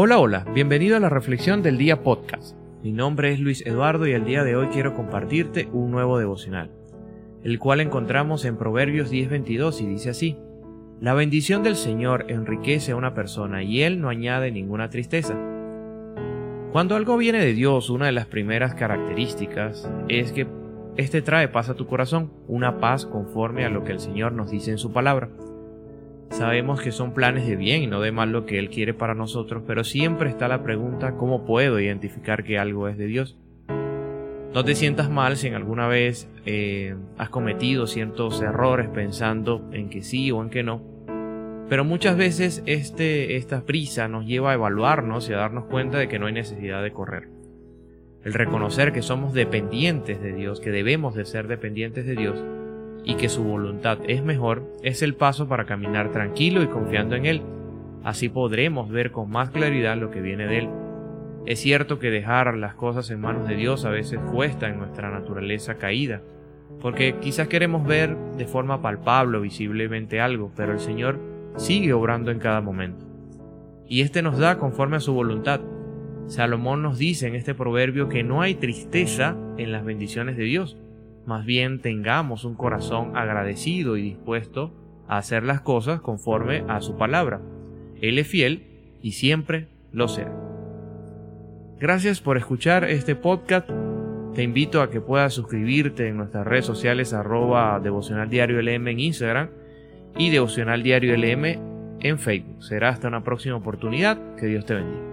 Hola, hola, bienvenido a la Reflexión del Día Podcast. Mi nombre es Luis Eduardo y el día de hoy quiero compartirte un nuevo devocional, el cual encontramos en Proverbios 10:22 y dice así, La bendición del Señor enriquece a una persona y Él no añade ninguna tristeza. Cuando algo viene de Dios, una de las primeras características es que éste trae paz a tu corazón, una paz conforme a lo que el Señor nos dice en su palabra. Sabemos que son planes de bien y no de mal lo que Él quiere para nosotros, pero siempre está la pregunta ¿cómo puedo identificar que algo es de Dios? No te sientas mal si en alguna vez eh, has cometido ciertos errores pensando en que sí o en que no, pero muchas veces este, esta prisa nos lleva a evaluarnos y a darnos cuenta de que no hay necesidad de correr. El reconocer que somos dependientes de Dios, que debemos de ser dependientes de Dios, y que su voluntad es mejor, es el paso para caminar tranquilo y confiando en Él. Así podremos ver con más claridad lo que viene de Él. Es cierto que dejar las cosas en manos de Dios a veces cuesta en nuestra naturaleza caída, porque quizás queremos ver de forma palpable o visiblemente algo, pero el Señor sigue obrando en cada momento. Y éste nos da conforme a su voluntad. Salomón nos dice en este proverbio que no hay tristeza en las bendiciones de Dios, más bien tengamos un corazón agradecido y dispuesto a hacer las cosas conforme a su palabra. Él es fiel y siempre lo será. Gracias por escuchar este podcast. Te invito a que puedas suscribirte en nuestras redes sociales arroba devocional diario en Instagram y devocional diario LM en Facebook. Será hasta una próxima oportunidad. Que Dios te bendiga.